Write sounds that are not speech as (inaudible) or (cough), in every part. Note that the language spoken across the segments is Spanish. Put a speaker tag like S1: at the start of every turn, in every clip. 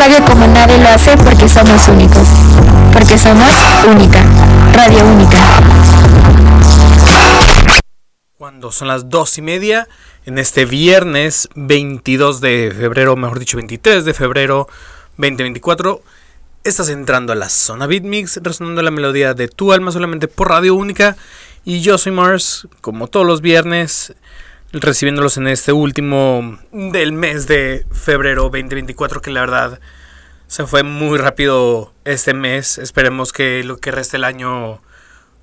S1: radio como nadie lo hace porque somos únicos. Porque somos única. Radio única.
S2: Cuando son las dos y media, en este viernes 22 de febrero, mejor dicho 23 de febrero 2024, estás entrando a la zona Beatmix, resonando la melodía de tu alma solamente por radio única. Y yo soy Mars, como todos los viernes, recibiéndolos en este último del mes de febrero 2024, que la verdad se fue muy rápido este mes. Esperemos que lo que resta el año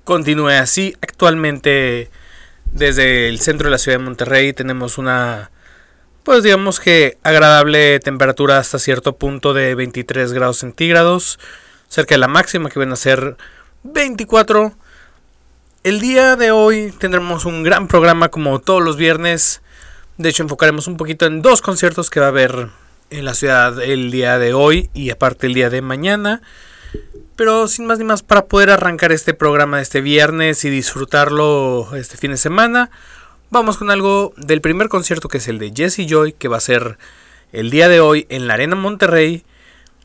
S2: continúe así. Actualmente, desde el centro de la ciudad de Monterrey, tenemos una, pues digamos que agradable temperatura hasta cierto punto de 23 grados centígrados, cerca de la máxima que van a ser 24 el día de hoy tendremos un gran programa como todos los viernes. De hecho, enfocaremos un poquito en dos conciertos que va a haber en la ciudad el día de hoy y aparte el día de mañana. Pero sin más ni más, para poder arrancar este programa de este viernes y disfrutarlo este fin de semana, vamos con algo del primer concierto que es el de Jesse Joy, que va a ser el día de hoy en la Arena Monterrey.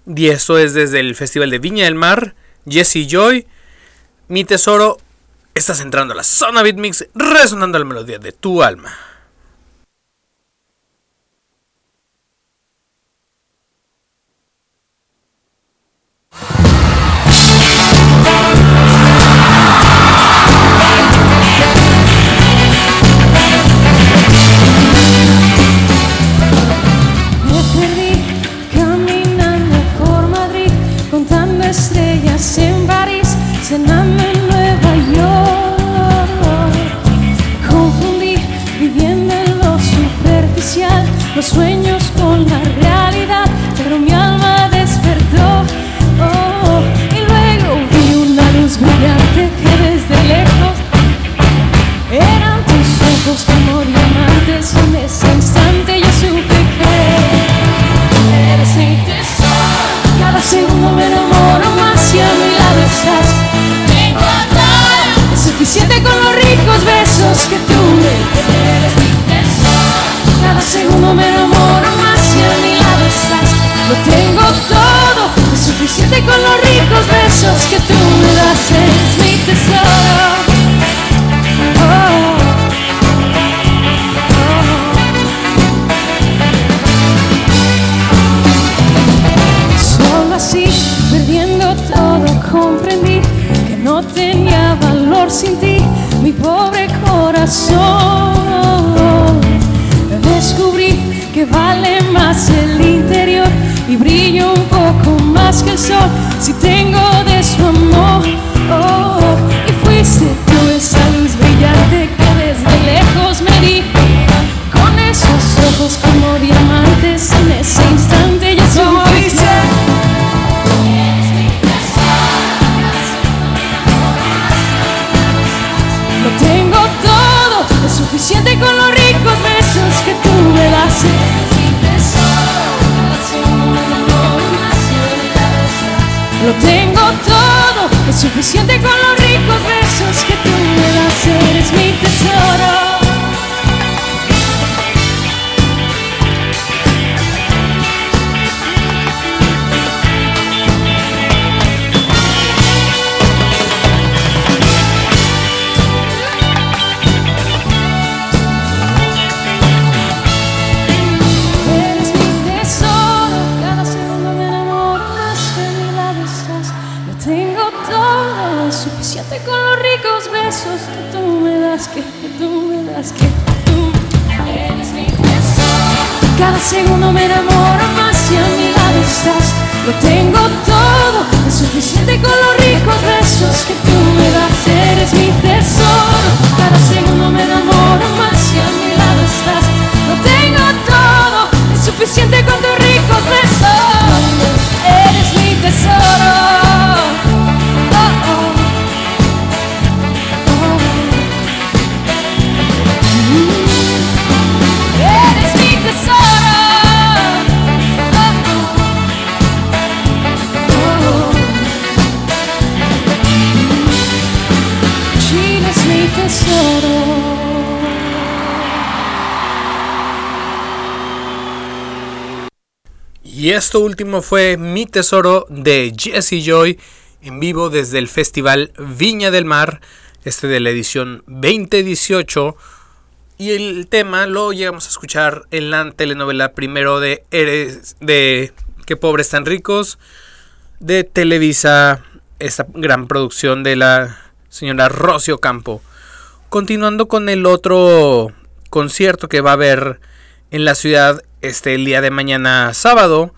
S2: Y esto es desde el Festival de Viña del Mar. Jesse Joy, mi tesoro Estás entrando a la zona Beatmix, resonando la melodía de tu alma.
S3: suficiente con esto último fue Mi Tesoro de Jesse Joy en vivo desde el Festival Viña del Mar, este de la edición 2018. Y el tema lo llegamos a escuchar en la telenovela primero de Eres de Qué pobres tan ricos de Televisa, esta gran producción de la señora Rocio Campo. Continuando con el otro concierto que va a haber en la ciudad este el día de mañana sábado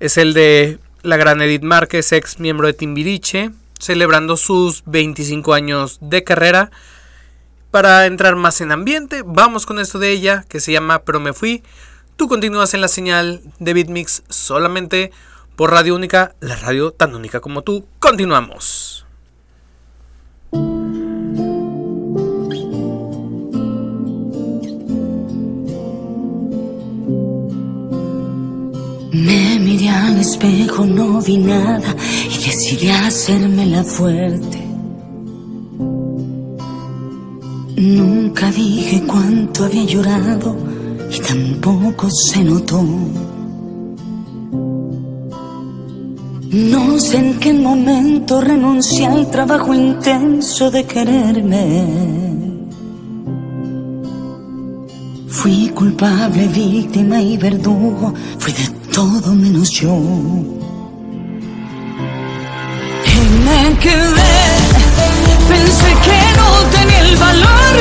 S3: es el de la gran Edith Márquez, ex miembro de Timbiriche, celebrando sus 25 años de carrera. Para entrar más en ambiente, vamos con esto de ella que se llama Pero me fui. Tú continúas en la señal de Beatmix solamente por Radio Única, la radio tan única como tú. Continuamos.
S4: Me miré al espejo, no vi nada y decidí hacerme la fuerte. Nunca dije cuánto había llorado y tampoco se notó. No sé en qué momento renuncié al trabajo intenso de quererme. Fui culpable, víctima y verdugo, fui de todo menos yo. Y me quedé, pensé que no tenía el valor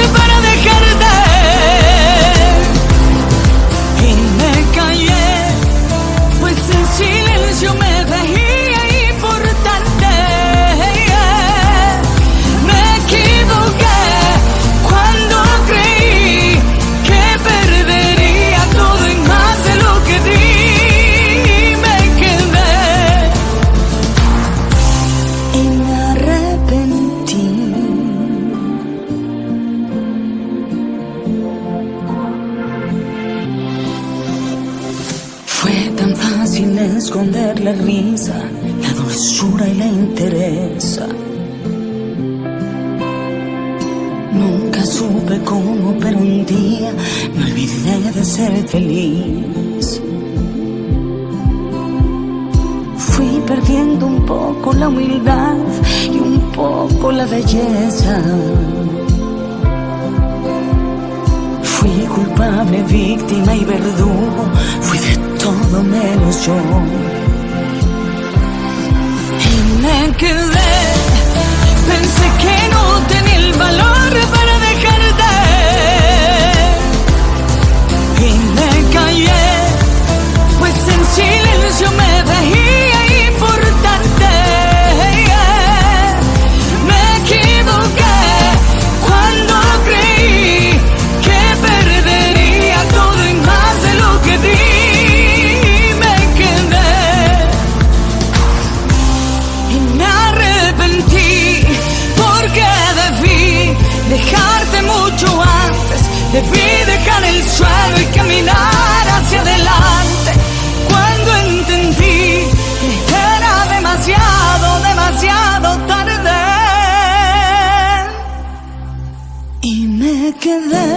S4: y me quedé,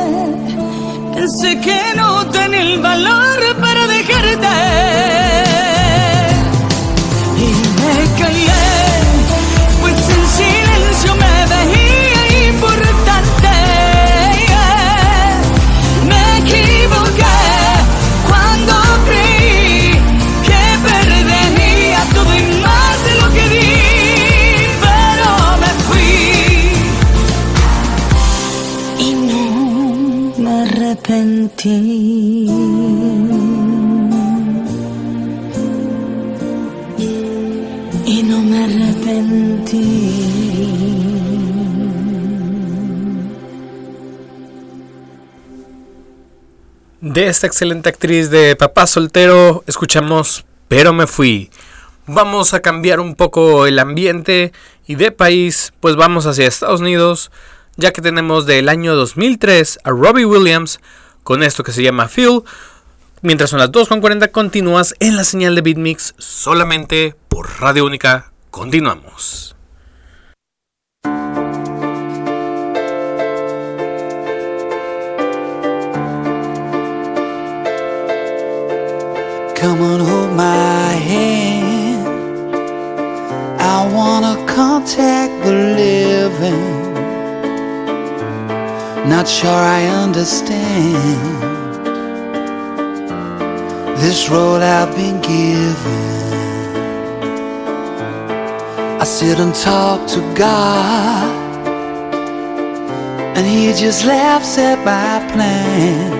S4: pensé que no tenía el valor para dejarte De
S3: esta excelente actriz de Papá Soltero escuchamos Pero me fui. Vamos a cambiar un poco el ambiente y de país, pues vamos hacia Estados Unidos, ya que tenemos del año 2003 a Robbie Williams con esto que se llama Feel. Mientras son las 2.40 continúas en la señal de Beatmix solamente por Radio Única. Continuamos.
S5: Come on, hold my hand. I wanna contact the living. Not sure I understand this road I've been given. I sit and talk to God, and He just laughs at my plans.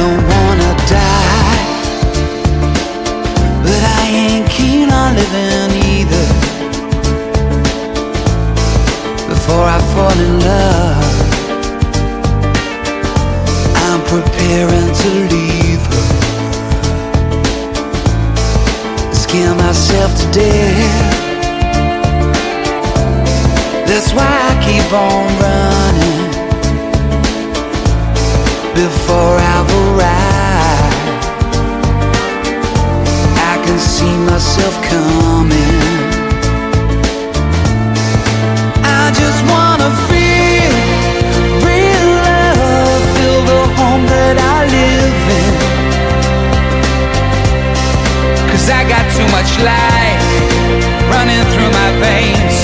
S5: Don't wanna die, but I ain't keen on living either. Before I fall in love, I'm preparing to leave her. Scare myself to death. That's why I keep on running before I've arrived. I can see myself coming. I just wanna feel real love, feel the home that I live in. Cause I got too much life running through my veins,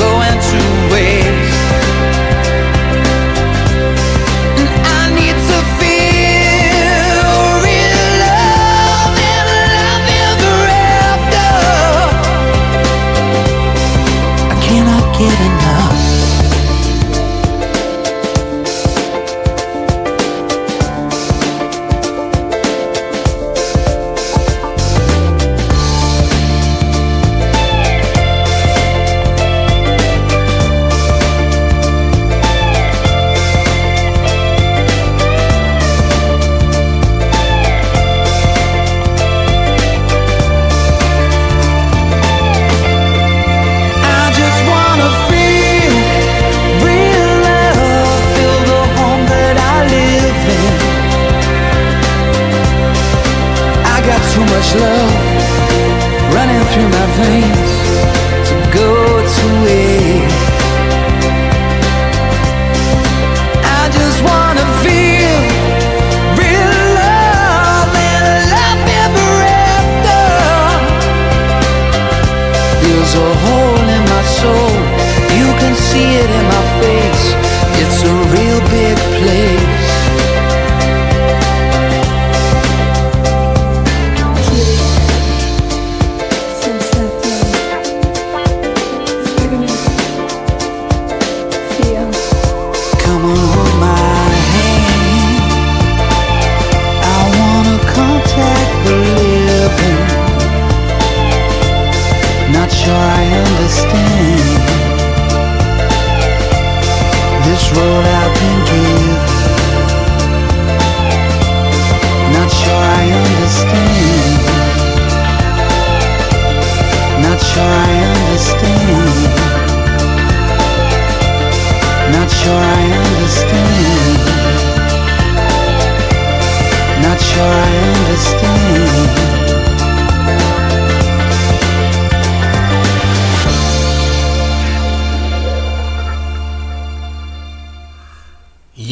S5: going to waste. Get enough.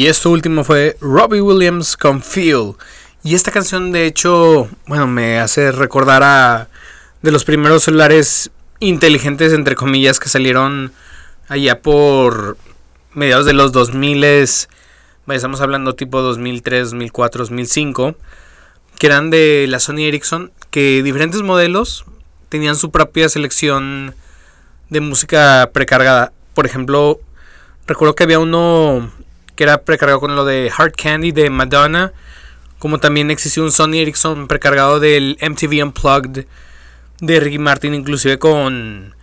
S3: Y esto último fue Robbie Williams con Feel. Y esta canción de hecho, bueno, me hace recordar a de los primeros celulares inteligentes entre comillas que salieron allá por mediados de los 2000 estamos hablando tipo 2003, 2004, 2005, que eran de la Sony Ericsson, que diferentes modelos tenían su propia selección de música precargada. Por ejemplo, recuerdo que había uno que era precargado con lo de Hard Candy de Madonna, como también existió un Sony Ericsson precargado del MTV Unplugged de Ricky Martin, inclusive con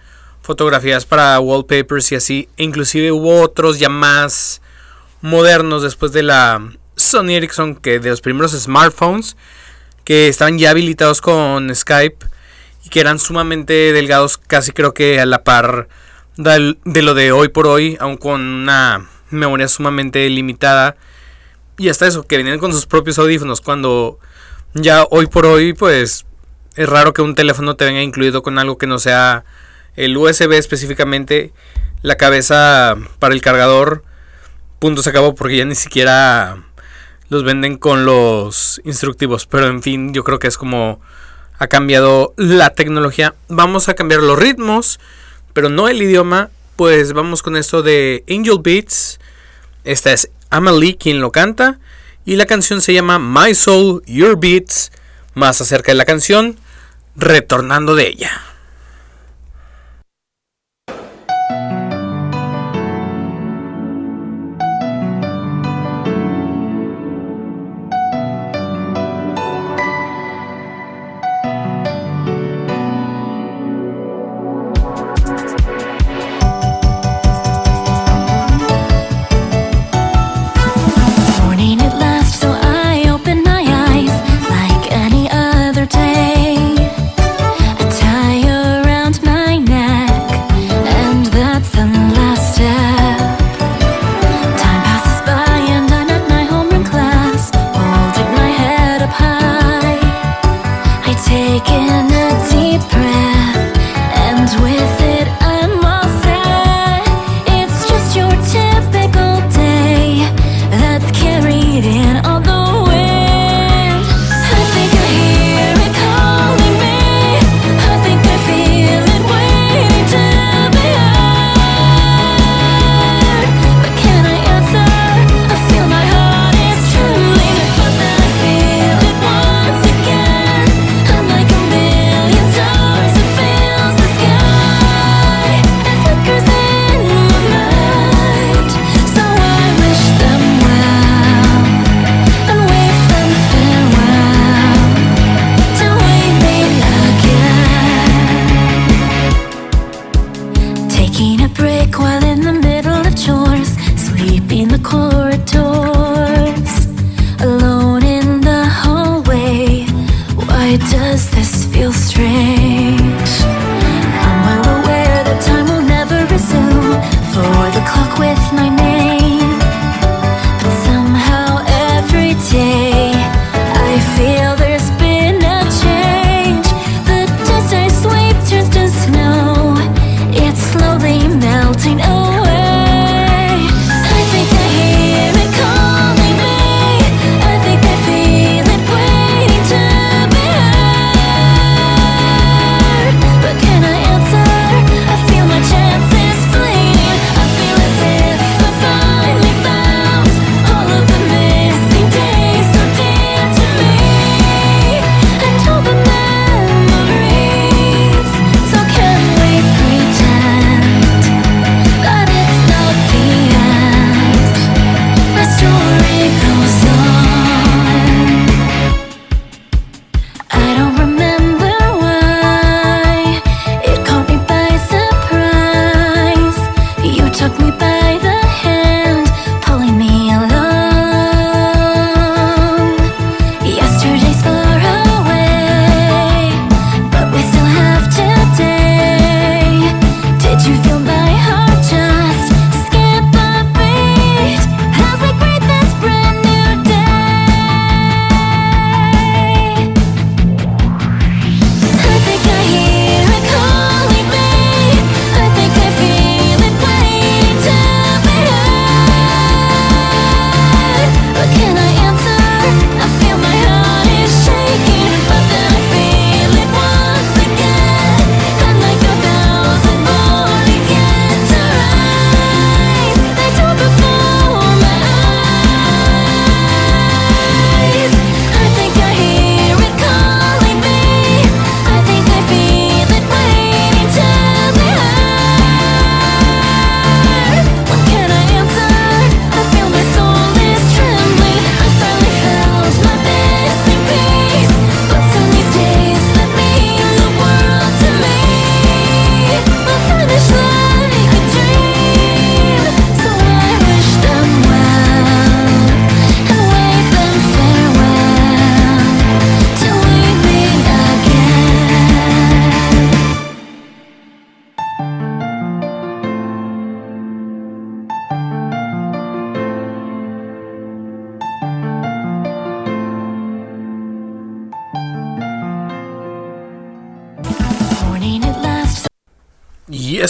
S3: fotografías para wallpapers y así. E inclusive hubo otros ya más modernos después de la
S6: Sony Ericsson que de los primeros smartphones que estaban ya habilitados con Skype y que eran sumamente delgados, casi creo que a la par de lo de hoy por hoy, aun con una memoria sumamente limitada. Y hasta eso, que venían con sus propios audífonos, cuando ya hoy por hoy, pues es raro que un teléfono te venga incluido con algo que no sea el USB específicamente, la cabeza para el cargador, punto se acabó porque ya ni siquiera los venden con los instructivos. Pero en fin, yo creo que es como ha cambiado la tecnología. Vamos a cambiar los ritmos, pero no el idioma. Pues vamos con esto de Angel Beats. Esta es Amelie quien lo canta. Y la canción se llama My Soul, Your Beats. Más acerca de la canción, retornando de ella.
S3: like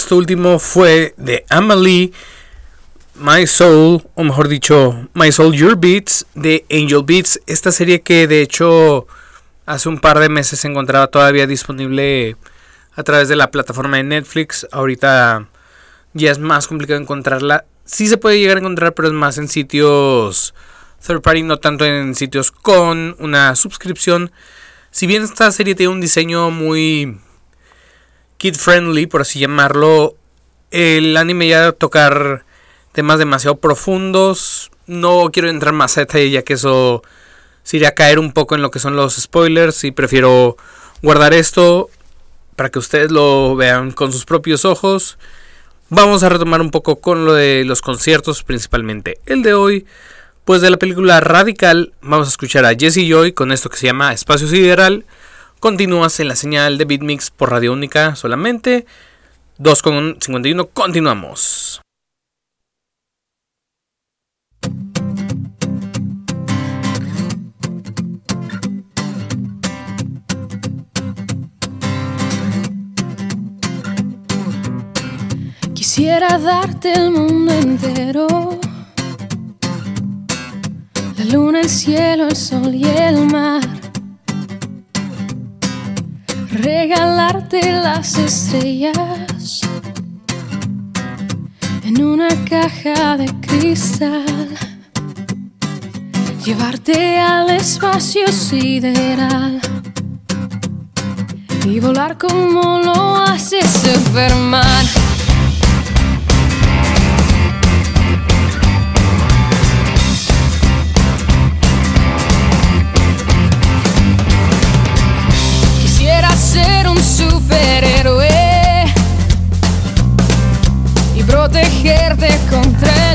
S3: esto último fue de Amelie, My Soul, o mejor dicho, My Soul Your Beats, de Angel Beats. Esta serie que de hecho hace un par de meses se encontraba todavía disponible a través de la plataforma de Netflix. Ahorita ya es más complicado encontrarla. Sí se puede llegar a encontrar, pero es más en sitios third party, no tanto en sitios con una suscripción. Si bien esta serie tiene un diseño muy kid friendly, por así llamarlo, el anime ya tocar temas demasiado profundos. No quiero entrar más a detalle ya que eso sería caer un poco en lo que son los spoilers y prefiero guardar esto para que ustedes lo vean con sus propios ojos. Vamos a retomar un poco con lo de los conciertos, principalmente el de hoy. Pues de la película Radical vamos a escuchar a Jesse Joy con esto que se llama Espacio Sideral. Continúas en la señal de Beatmix por Radio Única solamente. 2.51, continuamos.
S2: Quisiera darte el mundo entero la luna, el cielo, el sol y el mar. Regalarte las estrellas en una caja de cristal. Llevarte al espacio sideral y volar como lo hace Superman. Protegerte contra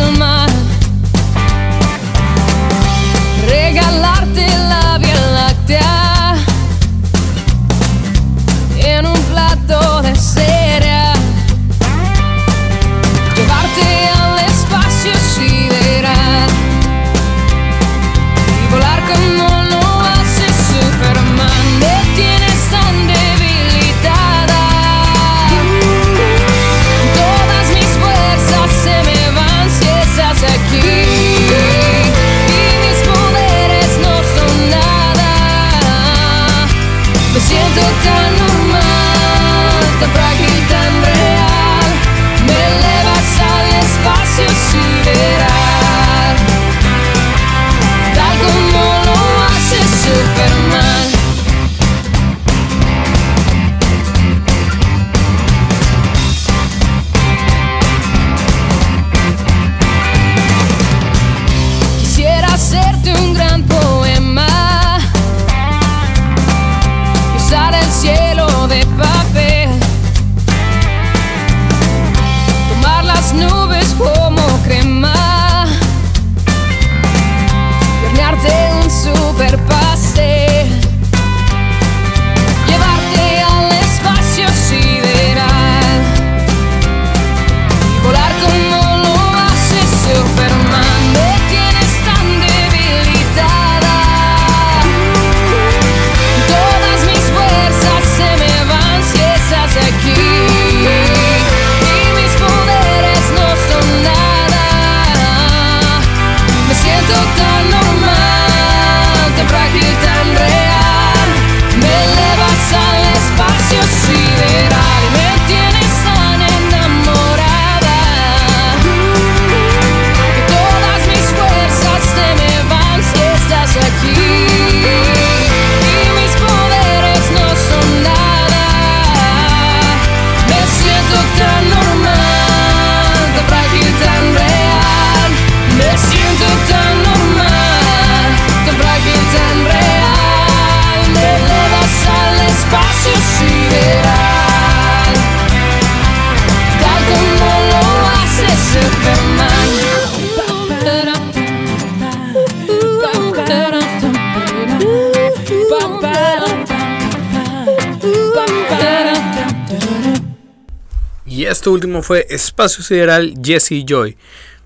S3: esto último fue Espacio Sideral Jesse Joy.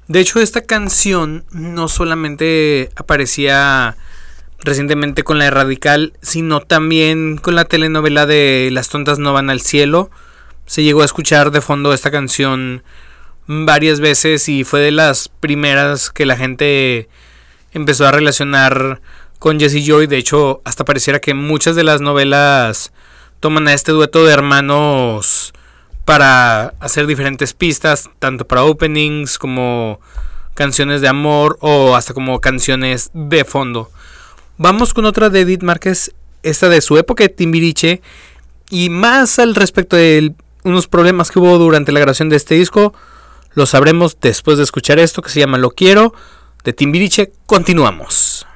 S3: De hecho, esta canción no solamente aparecía recientemente con la Radical, sino también con la telenovela de Las tontas no van al cielo, se llegó a escuchar de fondo esta canción varias veces y fue de las primeras que la gente empezó a relacionar con Jesse Joy. De hecho, hasta pareciera que muchas de las novelas toman a este dueto de hermanos para hacer diferentes pistas, tanto para openings como canciones de amor o hasta como canciones de fondo. Vamos con otra de Edith Márquez, esta de su época de Timbiriche y más al respecto de unos problemas que hubo durante la grabación de este disco, lo sabremos después de escuchar esto que se llama Lo quiero de Timbiriche. Continuamos.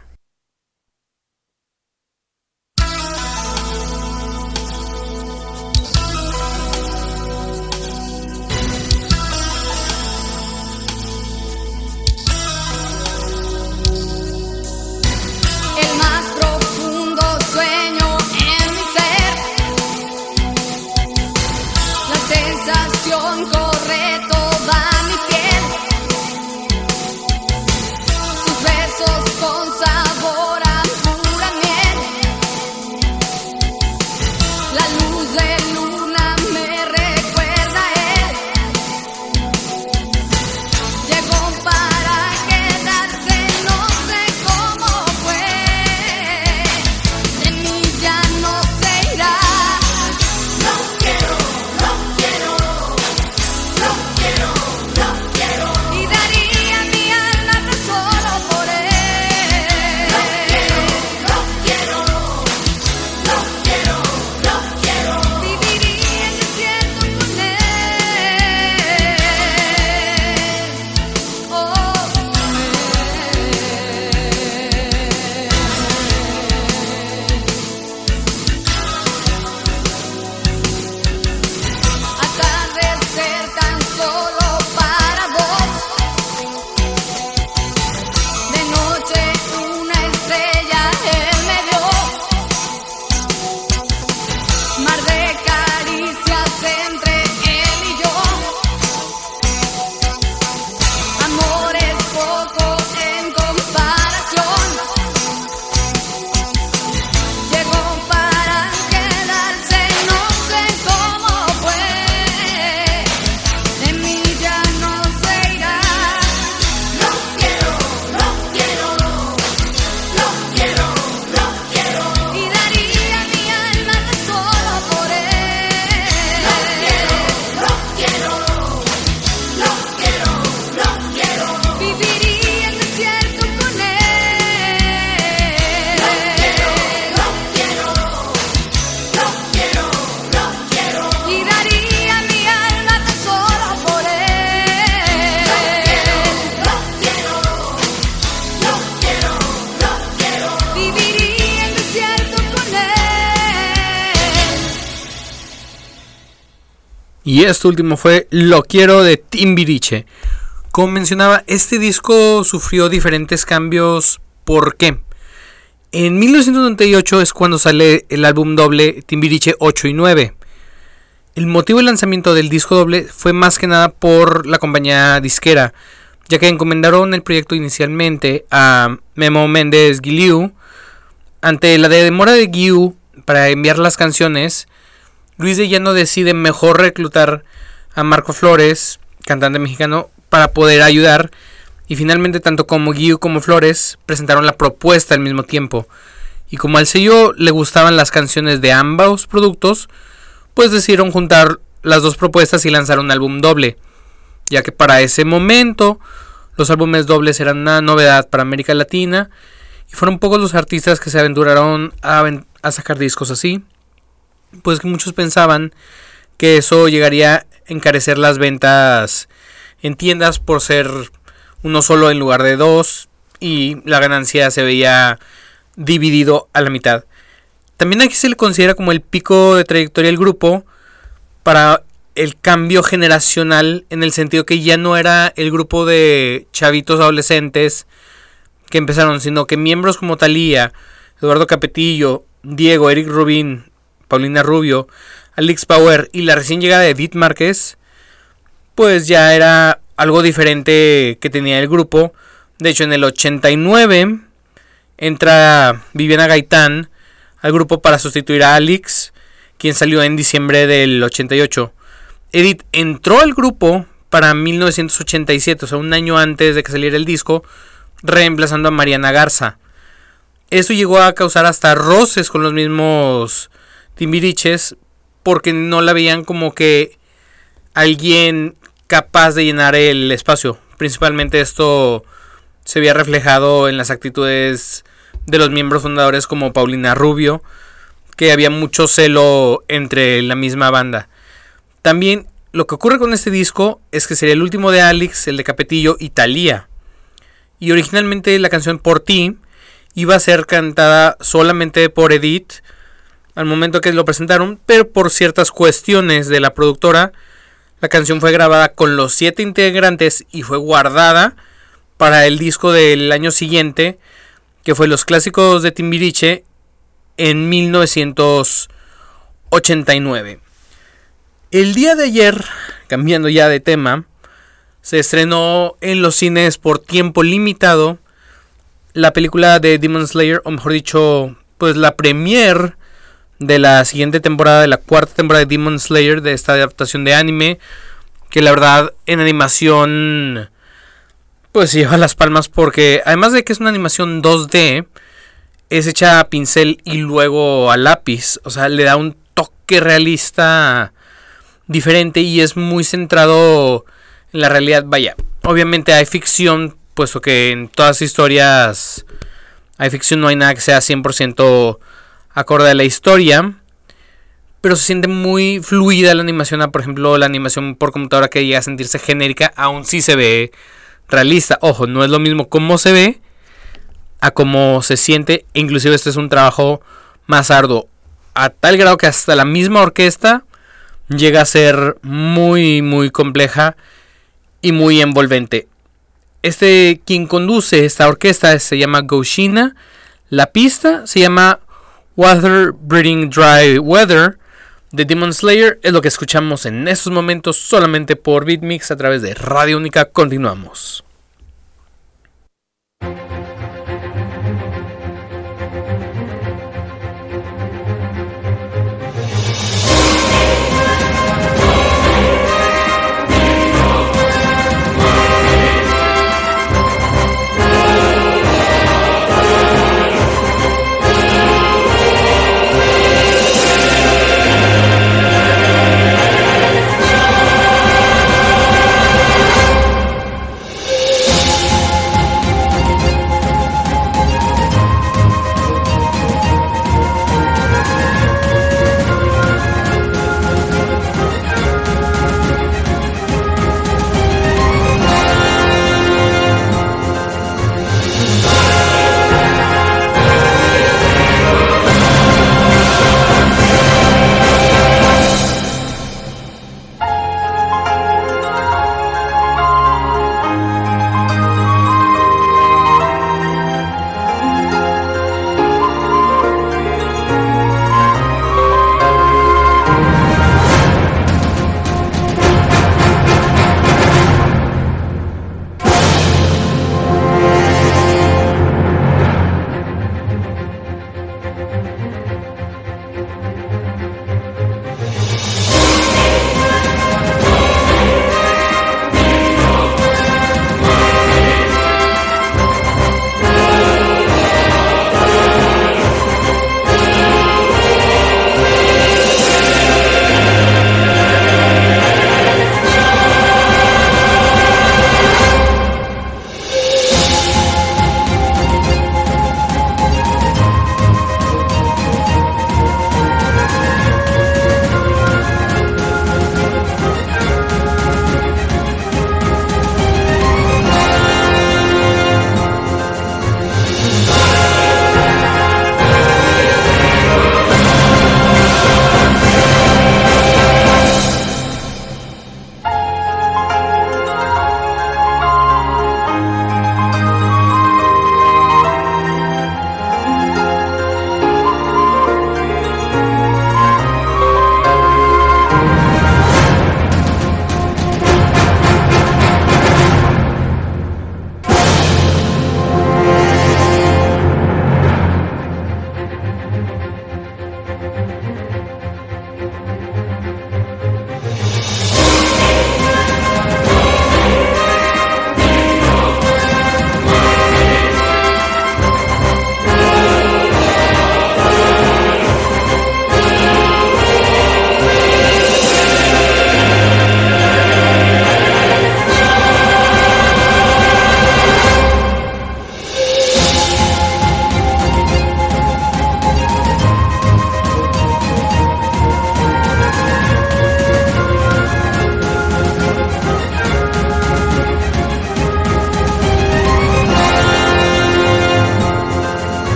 S3: Esto último fue Lo quiero de Timbiriche. Como mencionaba, este disco sufrió diferentes cambios. ¿Por qué? En 1998 es cuando sale el álbum doble Timbiriche 8 y 9. El motivo del lanzamiento del disco doble fue más que nada por la compañía disquera, ya que encomendaron el proyecto inicialmente a Memo Méndez Guiliu. Ante la demora de Guiu para enviar las canciones, Luis de Llano decide mejor reclutar a Marco Flores, cantante mexicano, para poder ayudar. Y finalmente tanto como Guiu como Flores presentaron la propuesta al mismo tiempo. Y como al sello le gustaban las canciones de ambos productos, pues decidieron juntar las dos propuestas y lanzar un álbum doble. Ya que para ese momento los álbumes dobles eran una novedad para América Latina. Y fueron pocos los artistas que se aventuraron a, a sacar discos así pues que muchos pensaban que eso llegaría a encarecer las ventas en tiendas por ser uno solo en lugar de dos y la ganancia se veía dividido a la mitad. También aquí se le considera como el pico de trayectoria del grupo para el cambio generacional en el sentido que ya no era el grupo de chavitos adolescentes que empezaron, sino que miembros como Talía, Eduardo Capetillo, Diego, Eric Rubin, Paulina Rubio, Alex Power y la recién llegada de Edith Márquez, pues ya era algo diferente que tenía el grupo. De hecho, en el 89 entra Viviana Gaitán al grupo para sustituir a Alex, quien salió en diciembre del 88. Edith entró al grupo para 1987, o sea, un año antes de que saliera el disco, reemplazando a Mariana Garza. Eso llegó a causar hasta roces con los mismos Timbiriches porque no la veían como que alguien capaz de llenar el espacio. Principalmente esto se había reflejado en las actitudes de los miembros fundadores como Paulina Rubio, que había mucho celo entre la misma banda. También lo que ocurre con este disco es que sería el último de Alex, el de Capetillo y Talía. Y originalmente la canción Por ti iba a ser cantada solamente por Edith al momento que lo presentaron, pero por ciertas cuestiones de la productora, la canción fue grabada con los siete integrantes y fue guardada para el disco del año siguiente, que fue Los Clásicos de Timbiriche en 1989. El día de ayer, cambiando ya de tema, se estrenó en los cines por tiempo limitado la película de Demon Slayer, o mejor dicho, pues la premier de la siguiente temporada, de la cuarta temporada de Demon Slayer, de esta adaptación de anime, que la verdad en animación pues (laughs) lleva las palmas porque además de que es una animación 2D, es hecha a pincel y luego a lápiz, o sea, le da un toque realista diferente y es muy centrado en la realidad, vaya. Obviamente hay ficción puesto que en todas historias hay ficción, no hay nada que sea 100% acorde a la historia. Pero se siente muy fluida la animación. Por ejemplo, la animación por computadora que llega a sentirse genérica, aún sí se ve realista. Ojo, no es lo mismo cómo se ve a cómo se siente. Inclusive este es un trabajo más arduo. A tal grado que hasta la misma orquesta llega a ser muy, muy compleja y muy envolvente. Este quien conduce esta orquesta se llama Goshina. La pista se llama Water Breeding Dry Weather de Demon Slayer. Es lo que escuchamos en estos momentos solamente por Beatmix a través de Radio Única. Continuamos.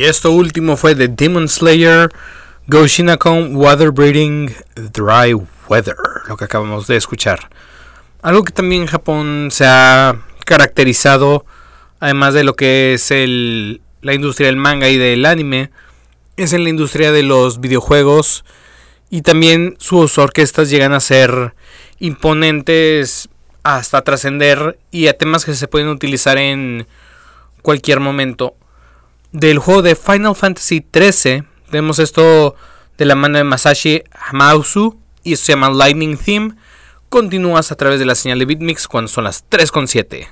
S3: Y esto último fue de Demon Slayer, Goshinakon Water Breeding Dry Weather, lo que acabamos de escuchar. Algo que también en Japón se ha caracterizado, además de lo que es el, la industria del manga y del anime, es en la industria de los videojuegos y también sus orquestas llegan a ser imponentes hasta trascender y a temas que se pueden utilizar en cualquier momento. Del juego de Final Fantasy XIII, tenemos esto de la mano de Masashi Hamausu y se llama Lightning Theme. Continúas a través de la señal de BitMix cuando son las 3.7.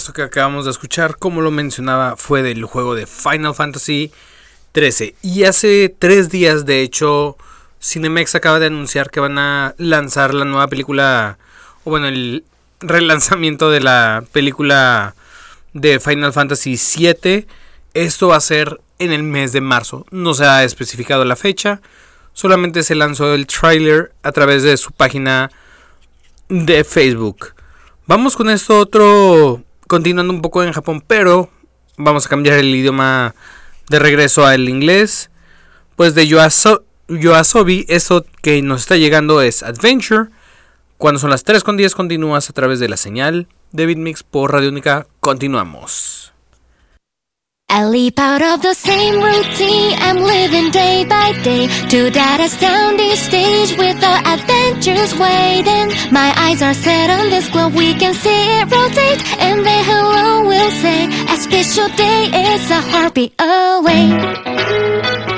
S3: esto que acabamos de escuchar, como lo mencionaba, fue del juego de Final Fantasy XIII. Y hace tres días, de hecho, Cinemex acaba de anunciar que van a lanzar la nueva película, o bueno, el relanzamiento de la película de Final Fantasy VII. Esto va a ser en el mes de marzo. No se ha especificado la fecha. Solamente se lanzó el tráiler a través de su página de Facebook. Vamos con esto otro, continuando un poco en Japón, pero vamos a cambiar el idioma de regreso al inglés. Pues de Yoaso Yoasobi, eso que nos está llegando es Adventure. Cuando son las 3 con 10 continúas a través de la señal de Bitmix por Radio Única. Continuamos.
S6: I leap out of the same routine I'm living day by day to that astounding stage with the adventures waiting. My eyes are set on this globe, we can see it rotate, and then hello will say a special day is a heartbeat away.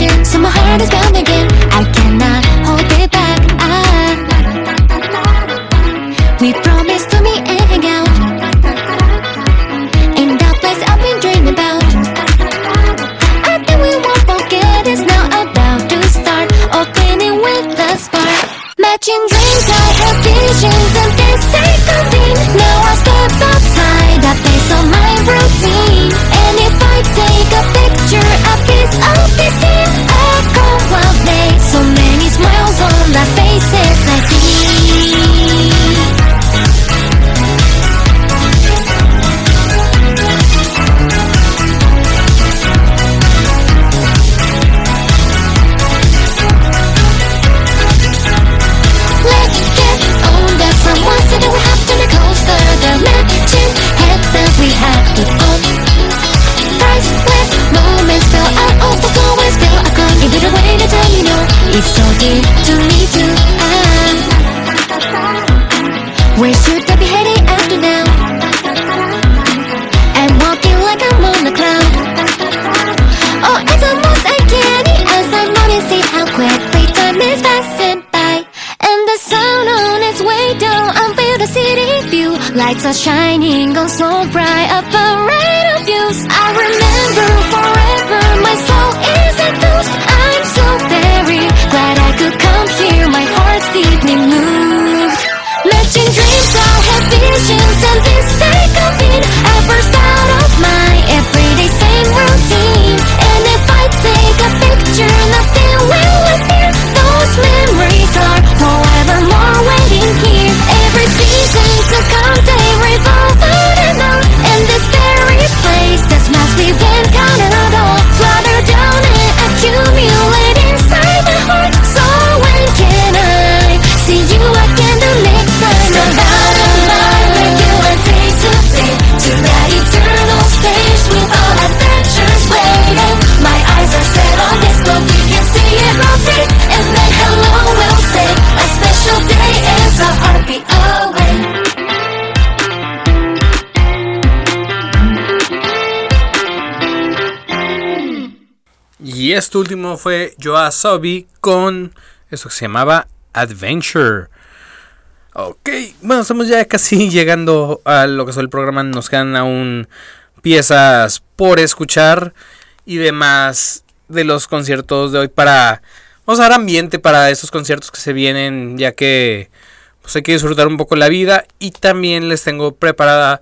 S6: lose So my heart is bound again. I cannot hold it back. Ah. We promised to meet and hang out. In that place I've been dreaming about. I think we won't forget. It's now about to start. Opening with the spark. Matching dreams I have visions.
S3: Y este último fue Joa Sobi con eso que se llamaba Adventure. Ok, bueno, estamos ya casi (laughs) llegando a lo que es el programa. Nos quedan aún piezas por escuchar y demás de los conciertos de hoy para... Vamos a dar ambiente para esos conciertos que se vienen, ya que pues hay que disfrutar un poco la vida y también les tengo preparada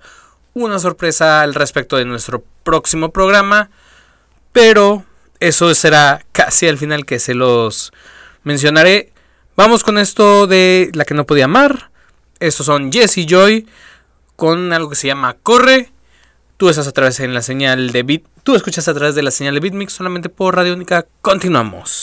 S3: una sorpresa al respecto de nuestro próximo programa, pero eso será casi al final que se los mencionaré. Vamos con esto de la que no podía amar. Estos son Jesse Joy con algo que se llama Corre. Tú estás a través en la señal de Beat. Tú escuchas a través de la señal de Beatmix solamente por Radio Única. Continuamos.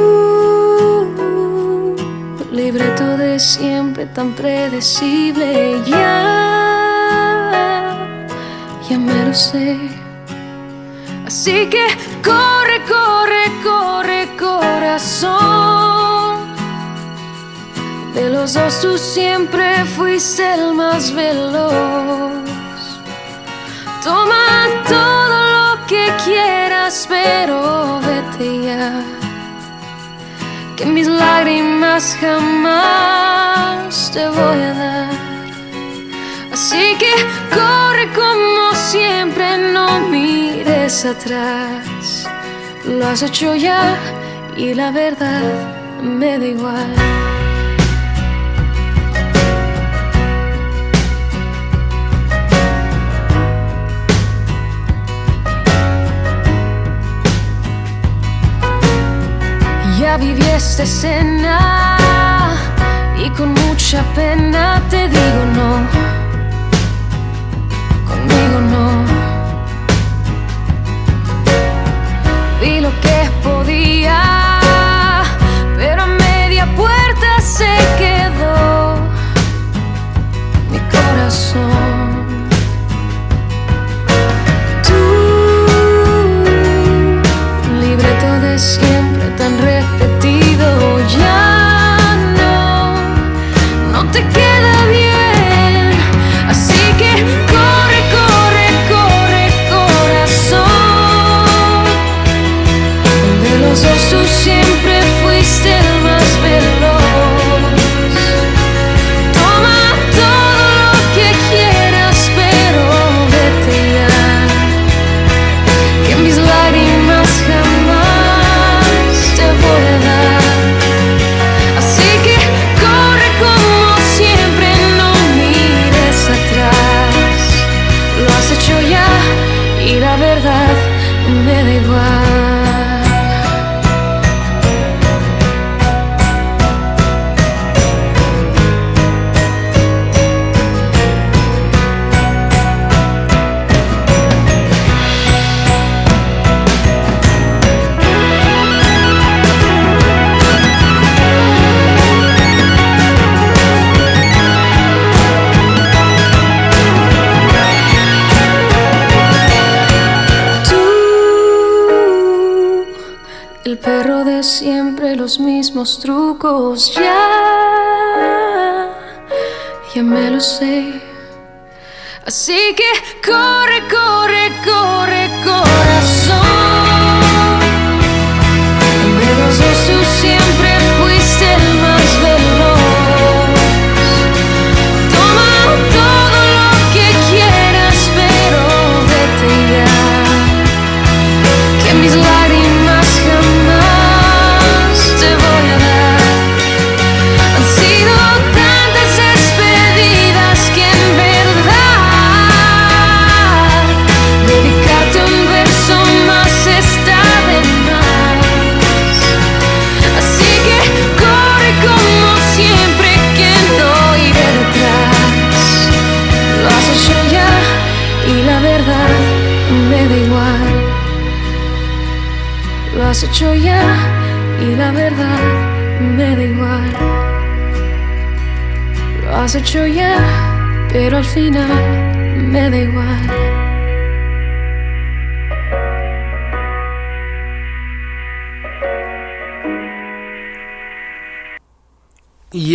S2: tan predecible, ya, ya me lo sé. Así que corre, corre, corre, corazón. De los dos tú siempre fuiste el más veloz. Toma todo lo que quieras, pero vete ya. Que mis lágrimas jamás te voy a dar. Así que corre como siempre, no mires atrás. Lo has hecho ya y la verdad me da igual. Viví esta escena y con mucha pena te digo no. Conmigo no. Vi lo que podía, pero a media puerta se quedó mi corazón.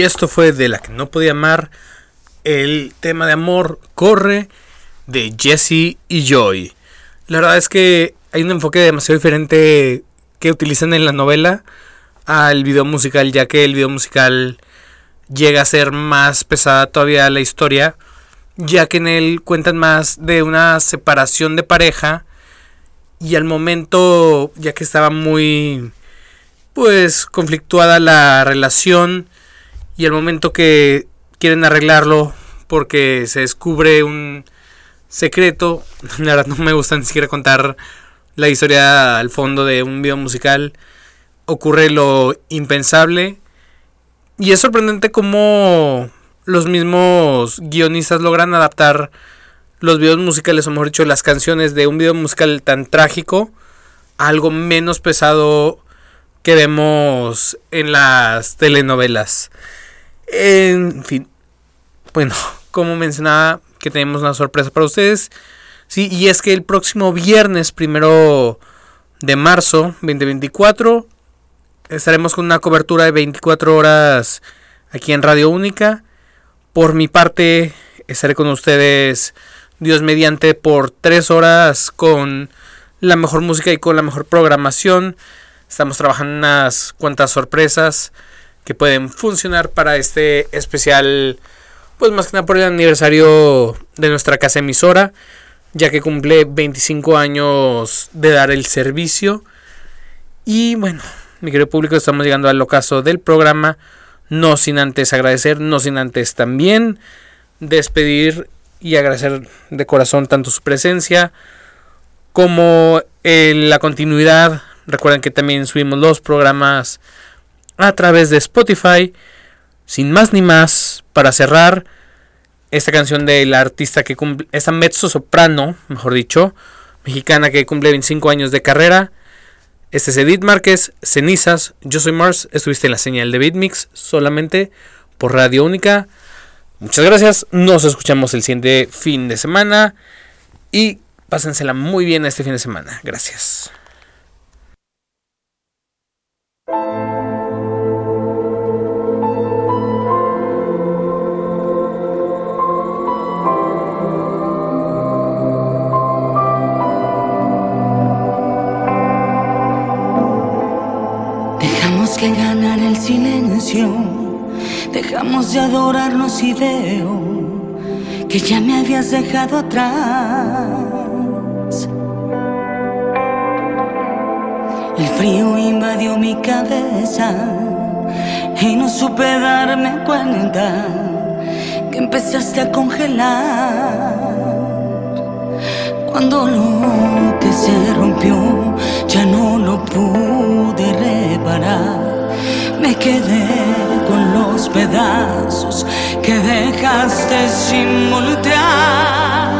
S3: Esto fue de la que no podía amar. El tema de amor corre de Jesse y Joy. La verdad es que hay un enfoque demasiado diferente que utilizan en la novela al video musical, ya que el video musical llega a ser más pesada todavía la historia, ya que en él cuentan más de una separación de pareja y al momento, ya que estaba muy pues conflictuada la relación y al momento que quieren arreglarlo porque se descubre un secreto, (laughs) la verdad no me gusta ni siquiera contar la historia al fondo de un video musical, ocurre lo impensable y es sorprendente cómo los mismos guionistas logran adaptar los videos musicales, o mejor dicho, las canciones de un video musical tan trágico a algo menos pesado que vemos en las telenovelas. En fin, bueno, (laughs) como mencionaba, que tenemos una sorpresa para ustedes. Sí, y es que el próximo viernes, primero de marzo 2024, estaremos con una cobertura de 24 horas aquí en Radio Única. Por mi parte, estaré con ustedes, Dios mediante, por 3 horas con la mejor música y con la mejor programación. Estamos trabajando unas cuantas sorpresas que pueden funcionar para este especial, pues más que nada por el aniversario de nuestra casa emisora, ya que cumple 25 años de dar el servicio. Y bueno, mi querido público, estamos llegando al ocaso del programa. No sin antes agradecer, no sin antes también despedir y agradecer de corazón tanto su presencia como eh, la continuidad. Recuerden que también subimos los programas a través de Spotify. Sin más ni más, para cerrar, esta canción del artista que cumple, esta mezzo soprano, mejor dicho, mexicana que cumple 25 años de carrera. Este es Edith Márquez, Cenizas, yo soy Mars, estuviste en la señal de Beatmix solamente por Radio Única. Muchas gracias, nos escuchamos el siguiente fin de semana y pásensela muy bien este fin de semana. Gracias.
S4: Que ganara el silencio, dejamos de adorarnos y veo que ya me habías dejado atrás. El frío invadió mi cabeza y no supe darme cuenta que empezaste a congelar. Cuando lo que se rompió ya no lo pude reparar, me quedé con los pedazos que dejaste sin voltear.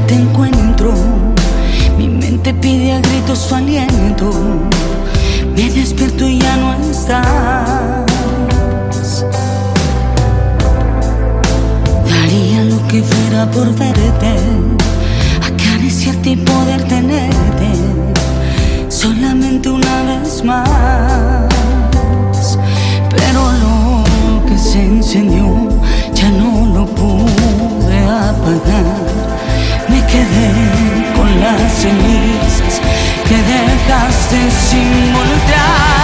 S4: Te encuentro. Mi mente pide a gritos su aliento. Me despierto y ya no estás. Daría lo que fuera por verte, acariciarte y poder tenerte solamente una vez más. Pero lo que se encendió ya no lo pude apagar. Quedé con las cenizas que dejaste sin voltear.